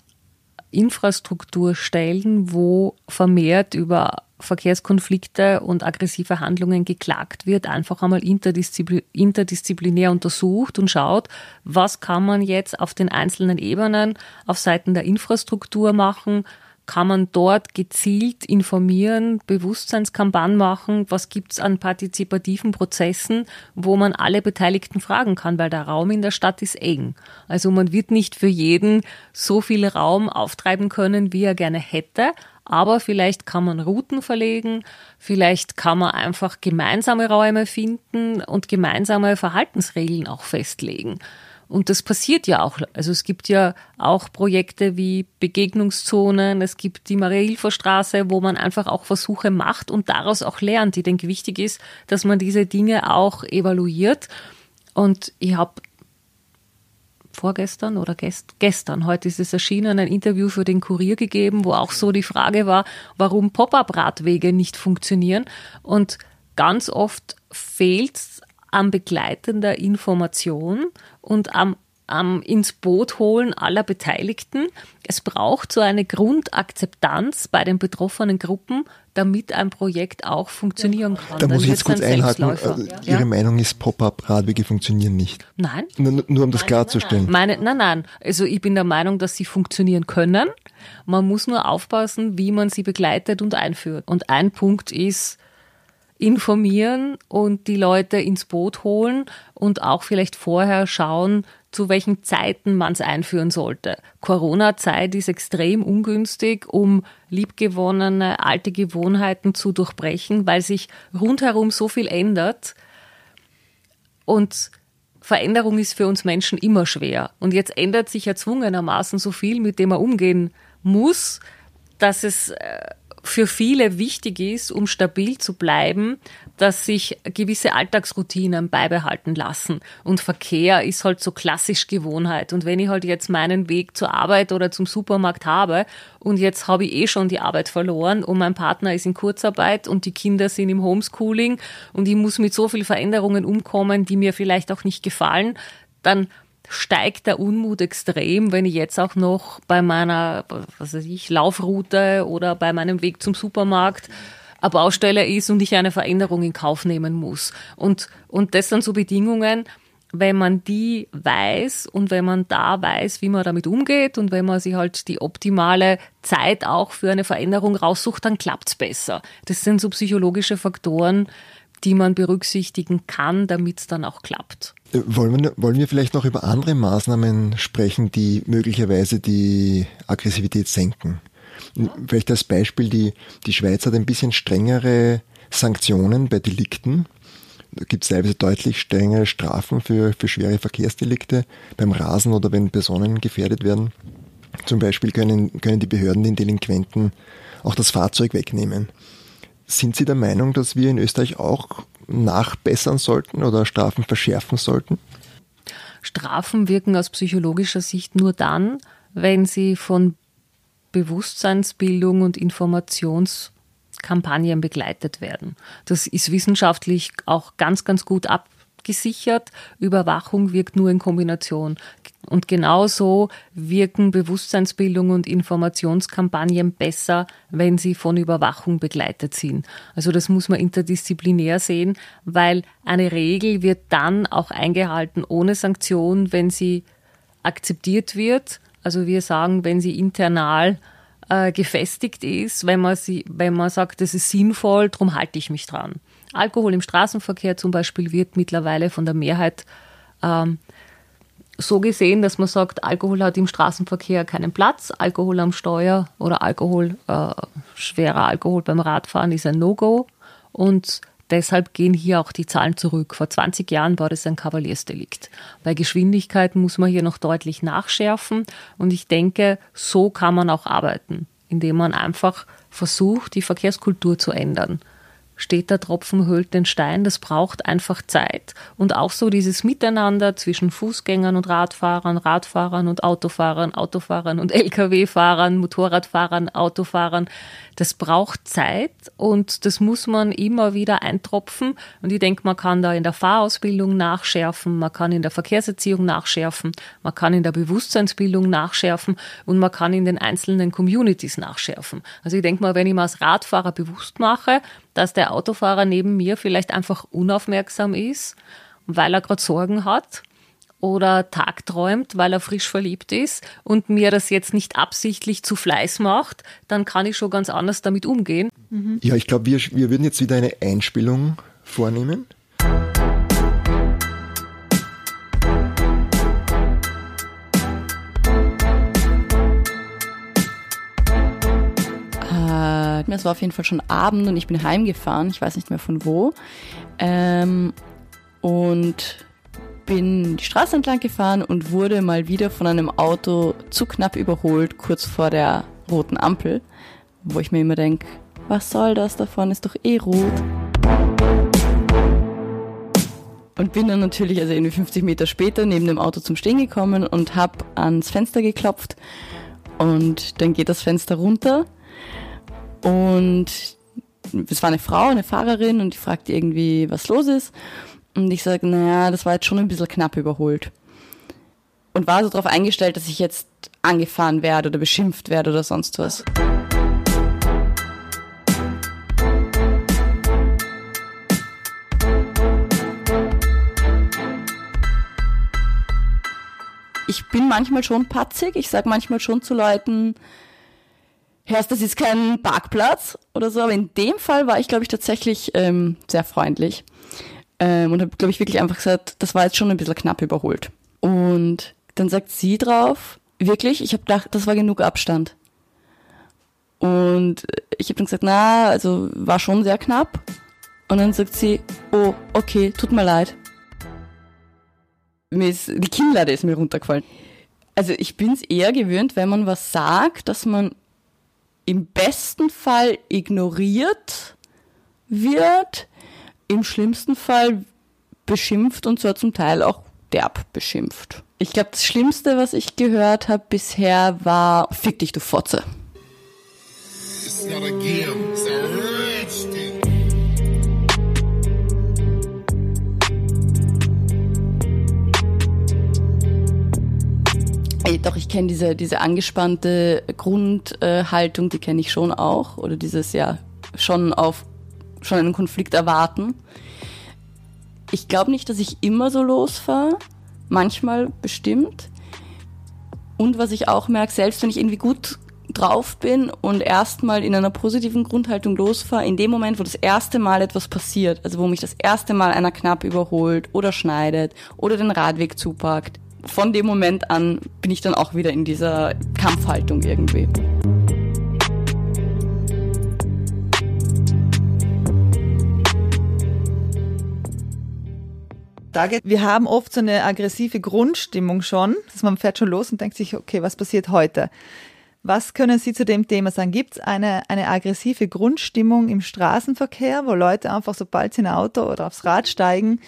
Infrastruktur stellen, wo vermehrt über Verkehrskonflikte und aggressive Handlungen geklagt wird, einfach einmal interdiszipl interdisziplinär untersucht und schaut, was kann man jetzt auf den einzelnen Ebenen auf Seiten der Infrastruktur machen, kann man dort gezielt informieren, Bewusstseinskampagnen machen, was gibt's an partizipativen Prozessen, wo man alle Beteiligten fragen kann, weil der Raum in der Stadt ist eng. Also man wird nicht für jeden so viel Raum auftreiben können, wie er gerne hätte, aber vielleicht kann man Routen verlegen, vielleicht kann man einfach gemeinsame Räume finden und gemeinsame Verhaltensregeln auch festlegen. Und das passiert ja auch. Also es gibt ja auch Projekte wie Begegnungszonen, es gibt die Maria-Hilfer-Straße, wo man einfach auch Versuche macht und daraus auch lernt. Ich denke, wichtig ist, dass man diese Dinge auch evaluiert. Und ich habe vorgestern oder gest, gestern, heute ist es erschienen, ein Interview für den Kurier gegeben, wo auch so die Frage war, warum Pop-up-Radwege nicht funktionieren. Und ganz oft fehlt an begleitender Information und am am ins Boot holen aller Beteiligten. Es braucht so eine Grundakzeptanz bei den betroffenen Gruppen, damit ein Projekt auch funktionieren kann. Da muss ich jetzt kurz einhaken. Also Ihre ja? Meinung ist, Pop-up-Radwege funktionieren nicht. Nein. Nur, nur um das nein, klarzustellen. Meine, nein, nein. Also ich bin der Meinung, dass sie funktionieren können. Man muss nur aufpassen, wie man sie begleitet und einführt. Und ein Punkt ist, informieren und die Leute ins Boot holen und auch vielleicht vorher schauen, zu welchen Zeiten man es einführen sollte. Corona-Zeit ist extrem ungünstig, um liebgewonnene alte Gewohnheiten zu durchbrechen, weil sich rundherum so viel ändert. Und Veränderung ist für uns Menschen immer schwer. Und jetzt ändert sich erzwungenermaßen so viel, mit dem man umgehen muss, dass es äh, für viele wichtig ist, um stabil zu bleiben, dass sich gewisse Alltagsroutinen beibehalten lassen. Und Verkehr ist halt so klassisch Gewohnheit. Und wenn ich halt jetzt meinen Weg zur Arbeit oder zum Supermarkt habe und jetzt habe ich eh schon die Arbeit verloren und mein Partner ist in Kurzarbeit und die Kinder sind im Homeschooling und ich muss mit so vielen Veränderungen umkommen, die mir vielleicht auch nicht gefallen, dann steigt der Unmut extrem, wenn ich jetzt auch noch bei meiner, was weiß ich, Laufroute oder bei meinem Weg zum Supermarkt eine Baustelle ist und ich eine Veränderung in Kauf nehmen muss. Und, und das sind so Bedingungen, wenn man die weiß und wenn man da weiß, wie man damit umgeht und wenn man sich halt die optimale Zeit auch für eine Veränderung raussucht, dann klappt's besser. Das sind so psychologische Faktoren, die man berücksichtigen kann, damit es dann auch klappt. Wollen wir, wollen wir vielleicht noch über andere Maßnahmen sprechen, die möglicherweise die Aggressivität senken? Vielleicht als Beispiel, die, die Schweiz hat ein bisschen strengere Sanktionen bei Delikten. Da gibt es teilweise deutlich strengere Strafen für, für schwere Verkehrsdelikte beim Rasen oder wenn Personen gefährdet werden. Zum Beispiel können, können die Behörden den Delinquenten auch das Fahrzeug wegnehmen. Sind Sie der Meinung, dass wir in Österreich auch nachbessern sollten oder Strafen verschärfen sollten? Strafen wirken aus psychologischer Sicht nur dann, wenn sie von Bewusstseinsbildung und Informationskampagnen begleitet werden. Das ist wissenschaftlich auch ganz, ganz gut abgesichert. Überwachung wirkt nur in Kombination. Und genauso wirken Bewusstseinsbildung und Informationskampagnen besser, wenn sie von Überwachung begleitet sind. Also das muss man interdisziplinär sehen, weil eine Regel wird dann auch eingehalten ohne Sanktion, wenn sie akzeptiert wird also wir sagen, wenn sie internal äh, gefestigt ist, wenn man, sie, wenn man sagt, das ist sinnvoll, darum halte ich mich dran. Alkohol im Straßenverkehr zum Beispiel wird mittlerweile von der Mehrheit ähm, so gesehen, dass man sagt, Alkohol hat im Straßenverkehr keinen Platz, Alkohol am Steuer oder Alkohol, äh, schwerer Alkohol beim Radfahren ist ein No-Go. Und Deshalb gehen hier auch die Zahlen zurück. Vor 20 Jahren war das ein Kavaliersdelikt. Bei Geschwindigkeit muss man hier noch deutlich nachschärfen und ich denke, so kann man auch arbeiten, indem man einfach versucht, die Verkehrskultur zu ändern steht der Tropfen höhlt den Stein. Das braucht einfach Zeit. Und auch so dieses Miteinander zwischen Fußgängern und Radfahrern, Radfahrern und Autofahrern, Autofahrern und Lkw-Fahrern, Motorradfahrern, Autofahrern. Das braucht Zeit und das muss man immer wieder eintropfen. Und ich denke, man kann da in der Fahrausbildung nachschärfen, man kann in der Verkehrserziehung nachschärfen, man kann in der Bewusstseinsbildung nachschärfen und man kann in den einzelnen Communities nachschärfen. Also ich denke mal, wenn ich mir als Radfahrer bewusst mache, dass der Autofahrer neben mir vielleicht einfach unaufmerksam ist, weil er gerade Sorgen hat oder tagträumt, weil er frisch verliebt ist und mir das jetzt nicht absichtlich zu Fleiß macht, dann kann ich schon ganz anders damit umgehen. Mhm. Ja, ich glaube, wir, wir würden jetzt wieder eine Einspielung vornehmen. Es war auf jeden Fall schon Abend und ich bin heimgefahren. Ich weiß nicht mehr von wo. Ähm, und bin die Straße entlang gefahren und wurde mal wieder von einem Auto zu knapp überholt, kurz vor der roten Ampel, wo ich mir immer denke, was soll das davon, ist doch eh rot. Und bin dann natürlich, also irgendwie 50 Meter später, neben dem Auto zum Stehen gekommen und habe ans Fenster geklopft. Und dann geht das Fenster runter und es war eine Frau, eine Fahrerin und die fragte irgendwie, was los ist. Und ich sage, naja, das war jetzt schon ein bisschen knapp überholt. Und war so darauf eingestellt, dass ich jetzt angefahren werde oder beschimpft werde oder sonst was. Ich bin manchmal schon patzig. Ich sage manchmal schon zu Leuten, hörst, das ist kein Parkplatz oder so, aber in dem Fall war ich, glaube ich, tatsächlich ähm, sehr freundlich ähm, und habe, glaube ich, wirklich einfach gesagt, das war jetzt schon ein bisschen knapp überholt. Und dann sagt sie drauf, wirklich, ich habe gedacht, das war genug Abstand. Und ich habe dann gesagt, na, also war schon sehr knapp. Und dann sagt sie, oh, okay, tut mir leid. Mir ist, die Kinnlade ist mir runtergefallen. Also ich bin es eher gewöhnt, wenn man was sagt, dass man im besten Fall ignoriert wird, im schlimmsten Fall beschimpft und zwar zum Teil auch derb beschimpft. Ich glaube, das Schlimmste, was ich gehört habe bisher, war Fick dich, du Fotze. It's not a game, it's a Doch, ich kenne diese, diese angespannte Grundhaltung, die kenne ich schon auch. Oder dieses ja schon auf schon einen Konflikt erwarten. Ich glaube nicht, dass ich immer so losfahre. Manchmal bestimmt. Und was ich auch merke, selbst wenn ich irgendwie gut drauf bin und erstmal in einer positiven Grundhaltung losfahre, in dem Moment, wo das erste Mal etwas passiert, also wo mich das erste Mal einer knapp überholt oder schneidet oder den Radweg zupackt, von dem Moment an bin ich dann auch wieder in dieser Kampfhaltung irgendwie. Wir haben oft so eine aggressive Grundstimmung schon, dass man fährt schon los und denkt sich, okay, was passiert heute? Was können Sie zu dem Thema sagen? Gibt es eine, eine aggressive Grundstimmung im Straßenverkehr, wo Leute einfach, sobald sie in ein Auto oder aufs Rad steigen,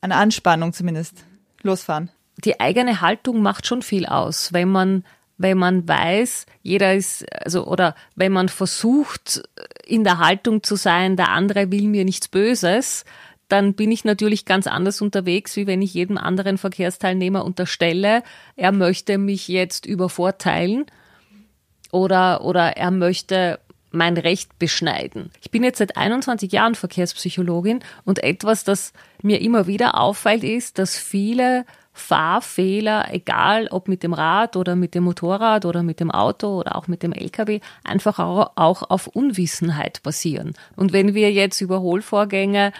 eine Anspannung zumindest losfahren? Die eigene Haltung macht schon viel aus, wenn man wenn man weiß, jeder ist, also, oder wenn man versucht, in der Haltung zu sein, der andere will mir nichts Böses, dann bin ich natürlich ganz anders unterwegs, wie wenn ich jedem anderen Verkehrsteilnehmer unterstelle, er möchte mich jetzt übervorteilen oder, oder er möchte mein Recht beschneiden. Ich bin jetzt seit 21 Jahren Verkehrspsychologin und etwas, das mir immer wieder auffällt, ist, dass viele Fahrfehler, egal ob mit dem Rad oder mit dem Motorrad oder mit dem Auto oder auch mit dem LKW, einfach auch auf Unwissenheit basieren. Und wenn wir jetzt Überholvorgänge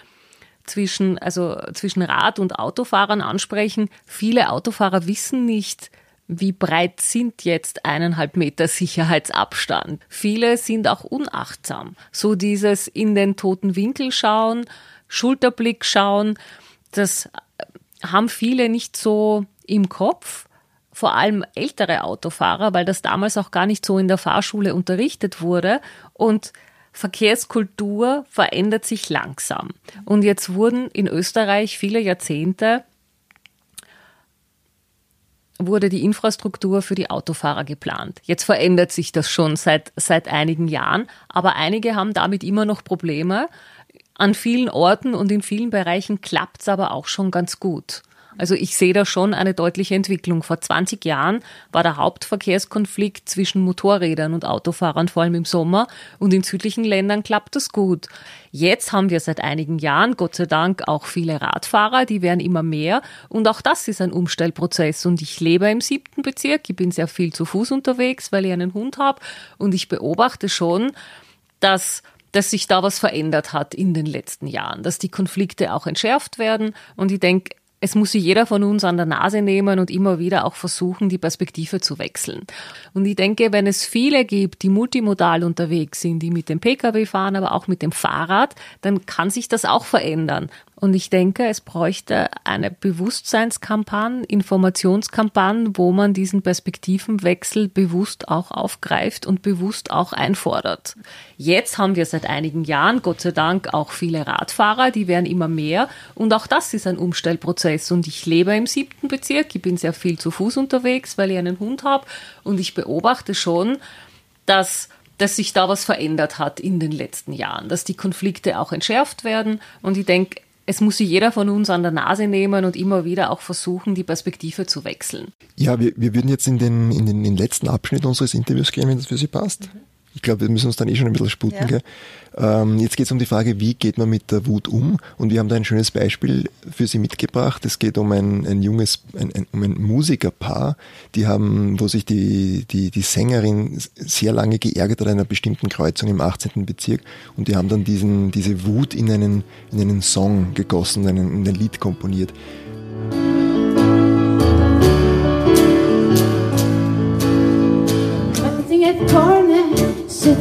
zwischen, also zwischen Rad- und Autofahrern ansprechen, viele Autofahrer wissen nicht, wie breit sind jetzt eineinhalb Meter Sicherheitsabstand. Viele sind auch unachtsam. So dieses in den toten Winkel schauen, Schulterblick schauen, das haben viele nicht so im Kopf, vor allem ältere Autofahrer, weil das damals auch gar nicht so in der Fahrschule unterrichtet wurde und Verkehrskultur verändert sich langsam. Und jetzt wurden in Österreich viele Jahrzehnte wurde die Infrastruktur für die Autofahrer geplant. Jetzt verändert sich das schon seit, seit einigen Jahren, aber einige haben damit immer noch Probleme. An vielen Orten und in vielen Bereichen klappt es aber auch schon ganz gut. Also ich sehe da schon eine deutliche Entwicklung. Vor 20 Jahren war der Hauptverkehrskonflikt zwischen Motorrädern und Autofahrern, vor allem im Sommer. Und in südlichen Ländern klappt das gut. Jetzt haben wir seit einigen Jahren, Gott sei Dank, auch viele Radfahrer, die werden immer mehr. Und auch das ist ein Umstellprozess. Und ich lebe im siebten Bezirk. Ich bin sehr viel zu Fuß unterwegs, weil ich einen Hund habe. Und ich beobachte schon, dass dass sich da was verändert hat in den letzten Jahren, dass die Konflikte auch entschärft werden. Und ich denke, es muss sich jeder von uns an der Nase nehmen und immer wieder auch versuchen, die Perspektive zu wechseln. Und ich denke, wenn es viele gibt, die multimodal unterwegs sind, die mit dem Pkw fahren, aber auch mit dem Fahrrad, dann kann sich das auch verändern. Und ich denke, es bräuchte eine Bewusstseinskampagne, Informationskampagne, wo man diesen Perspektivenwechsel bewusst auch aufgreift und bewusst auch einfordert. Jetzt haben wir seit einigen Jahren, Gott sei Dank, auch viele Radfahrer, die werden immer mehr. Und auch das ist ein Umstellprozess. Und ich lebe im siebten Bezirk, ich bin sehr viel zu Fuß unterwegs, weil ich einen Hund habe. Und ich beobachte schon, dass dass sich da was verändert hat in den letzten Jahren, dass die Konflikte auch entschärft werden. Und ich denke, es muss sich jeder von uns an der Nase nehmen und immer wieder auch versuchen, die Perspektive zu wechseln. Ja, wir, wir würden jetzt in den, in den, in den letzten Abschnitt unseres Interviews gehen, wenn das für Sie passt. Mhm. Ich glaube, wir müssen uns dann eh schon ein bisschen sputen. Ja. Ähm, jetzt geht es um die Frage, wie geht man mit der Wut um? Und wir haben da ein schönes Beispiel für Sie mitgebracht. Es geht um ein, ein junges, ein, ein, um ein Musikerpaar, die haben, wo sich die, die, die Sängerin sehr lange geärgert hat an einer bestimmten Kreuzung im 18. Bezirk. Und die haben dann diesen, diese Wut in einen, in einen Song gegossen, in ein, in ein Lied komponiert.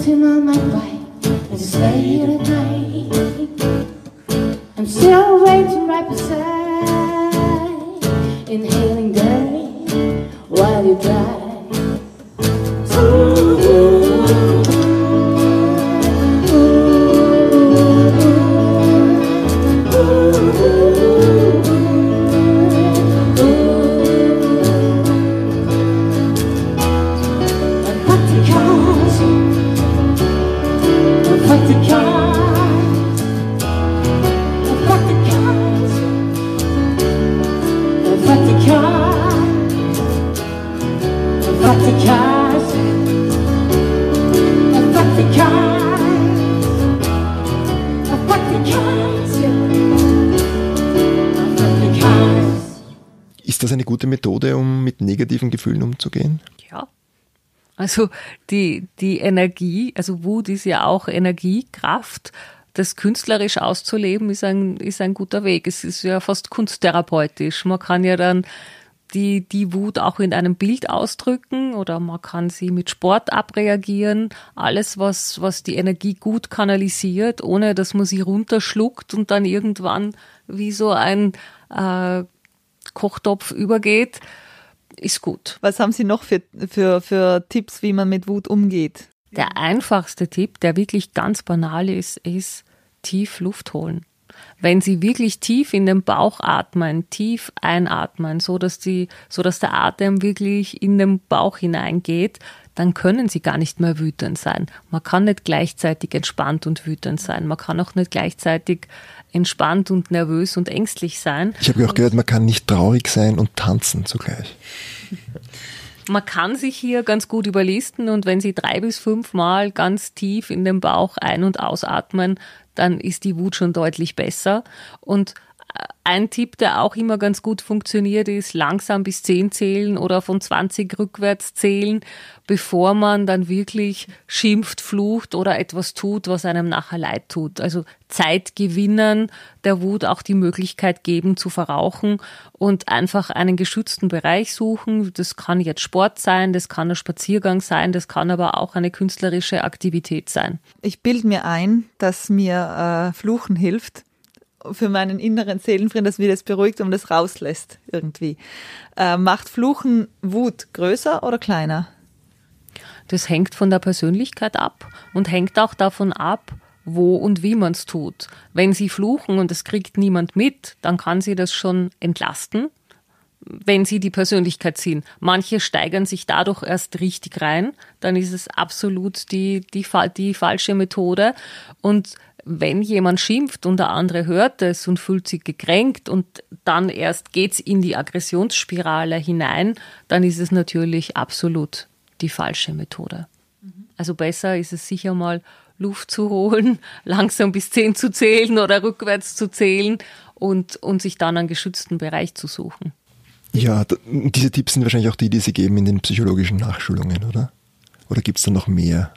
Sitting on my bike and just late at night. I'm still waiting right beside, inhaling dirty while you drive. Negativen Gefühlen umzugehen? Ja. Also die, die Energie, also Wut ist ja auch Energiekraft. Das künstlerisch auszuleben ist ein, ist ein guter Weg. Es ist ja fast kunsttherapeutisch. Man kann ja dann die, die Wut auch in einem Bild ausdrücken oder man kann sie mit Sport abreagieren. Alles, was, was die Energie gut kanalisiert, ohne dass man sie runterschluckt und dann irgendwann wie so ein äh, Kochtopf übergeht ist gut. Was haben Sie noch für, für, für Tipps, wie man mit Wut umgeht? Der einfachste Tipp, der wirklich ganz banal ist, ist tief Luft holen. Wenn Sie wirklich tief in den Bauch atmen, tief einatmen, so dass die, so dass der Atem wirklich in den Bauch hineingeht, dann können Sie gar nicht mehr wütend sein. Man kann nicht gleichzeitig entspannt und wütend sein. Man kann auch nicht gleichzeitig entspannt und nervös und ängstlich sein. Ich habe auch gehört, man kann nicht traurig sein und tanzen zugleich. Man kann sich hier ganz gut überlisten und wenn Sie drei bis fünf Mal ganz tief in den Bauch ein- und ausatmen, dann ist die Wut schon deutlich besser. Und ein Tipp, der auch immer ganz gut funktioniert, ist langsam bis 10 zählen oder von 20 rückwärts zählen, bevor man dann wirklich schimpft, flucht oder etwas tut, was einem nachher leid tut. Also Zeit gewinnen, der Wut auch die Möglichkeit geben zu verrauchen und einfach einen geschützten Bereich suchen. Das kann jetzt Sport sein, das kann ein Spaziergang sein, das kann aber auch eine künstlerische Aktivität sein. Ich bilde mir ein, dass mir äh, Fluchen hilft für meinen inneren Seelenfrieden, dass mir das beruhigt und das rauslässt irgendwie. Äh, macht Fluchen Wut größer oder kleiner? Das hängt von der Persönlichkeit ab und hängt auch davon ab, wo und wie man es tut. Wenn Sie fluchen und es kriegt niemand mit, dann kann Sie das schon entlasten, wenn Sie die Persönlichkeit sind. Manche steigern sich dadurch erst richtig rein, dann ist es absolut die, die, die falsche Methode. Und wenn jemand schimpft und der andere hört es und fühlt sich gekränkt und dann erst geht's in die Aggressionsspirale hinein, dann ist es natürlich absolut die falsche Methode. Also besser ist es sicher mal Luft zu holen, langsam bis zehn zu zählen oder rückwärts zu zählen und, und sich dann einen geschützten Bereich zu suchen. Ja, diese Tipps sind wahrscheinlich auch die, die Sie geben in den psychologischen Nachschulungen, oder? Oder gibt es da noch mehr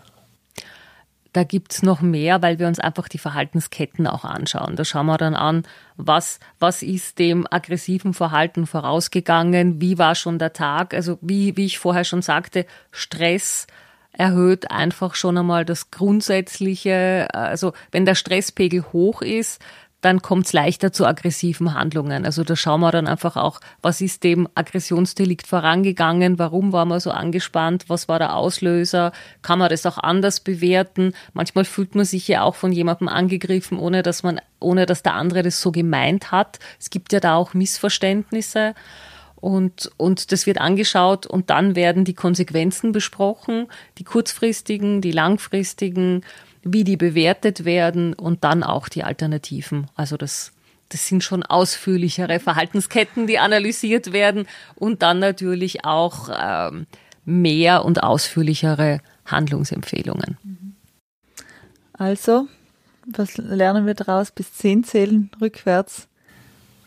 da gibt's noch mehr, weil wir uns einfach die Verhaltensketten auch anschauen. Da schauen wir dann an, was, was ist dem aggressiven Verhalten vorausgegangen, wie war schon der Tag, also wie, wie ich vorher schon sagte, Stress erhöht einfach schon einmal das grundsätzliche, also wenn der Stresspegel hoch ist, dann kommt es leichter zu aggressiven Handlungen. Also da schauen wir dann einfach auch, was ist dem Aggressionsdelikt vorangegangen, warum war man so angespannt, was war der Auslöser, kann man das auch anders bewerten. Manchmal fühlt man sich ja auch von jemandem angegriffen, ohne dass man, ohne dass der andere das so gemeint hat. Es gibt ja da auch Missverständnisse. Und, und das wird angeschaut und dann werden die Konsequenzen besprochen, die kurzfristigen, die langfristigen wie die bewertet werden und dann auch die Alternativen. Also das, das sind schon ausführlichere Verhaltensketten, die analysiert werden und dann natürlich auch ähm, mehr und ausführlichere Handlungsempfehlungen. Also, was lernen wir daraus? Bis zehn zählen rückwärts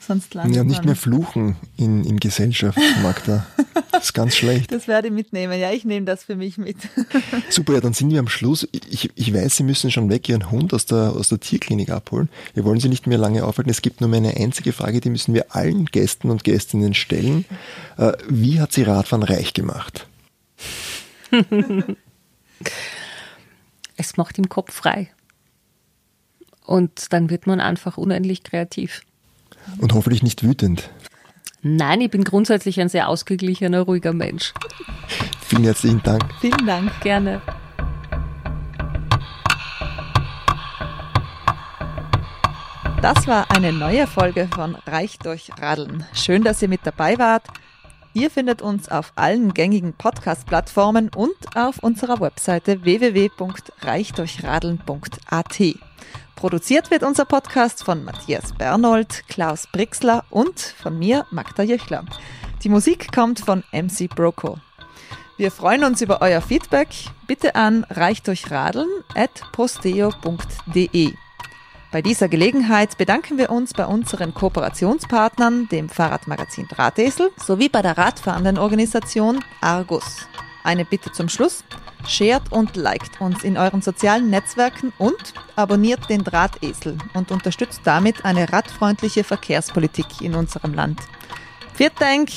Sonst landet ja, nicht mehr fluchen in, in Gesellschaft, Magda. Das ist ganz schlecht. Das werde ich mitnehmen. Ja, ich nehme das für mich mit. Super, ja, dann sind wir am Schluss. Ich, ich weiß, Sie müssen schon weg Ihren Hund aus der, aus der Tierklinik abholen. Wir wollen Sie nicht mehr lange aufhalten. Es gibt nur mehr eine einzige Frage, die müssen wir allen Gästen und Gästinnen stellen. Äh, wie hat Sie Radfahren reich gemacht? es macht im Kopf frei. Und dann wird man einfach unendlich kreativ. Und hoffentlich nicht wütend. Nein, ich bin grundsätzlich ein sehr ausgeglichener, ruhiger Mensch. Vielen herzlichen Dank. Vielen Dank. Gerne. Das war eine neue Folge von Reich durch Radeln. Schön, dass ihr mit dabei wart. Ihr findet uns auf allen gängigen Podcast-Plattformen und auf unserer Webseite www.reichdurchradeln.at. Produziert wird unser Podcast von Matthias Bernold, Klaus Brixler und von mir, Magda Jöchler. Die Musik kommt von MC Broco. Wir freuen uns über euer Feedback. Bitte an reichdurchradeln.posteo.de. Bei dieser Gelegenheit bedanken wir uns bei unseren Kooperationspartnern, dem Fahrradmagazin Drahtesel, sowie bei der radfahrenden Organisation Argus. Eine Bitte zum Schluss. Shared und liked uns in euren sozialen Netzwerken und abonniert den Drahtesel und unterstützt damit eine radfreundliche Verkehrspolitik in unserem Land. Vielen Dank!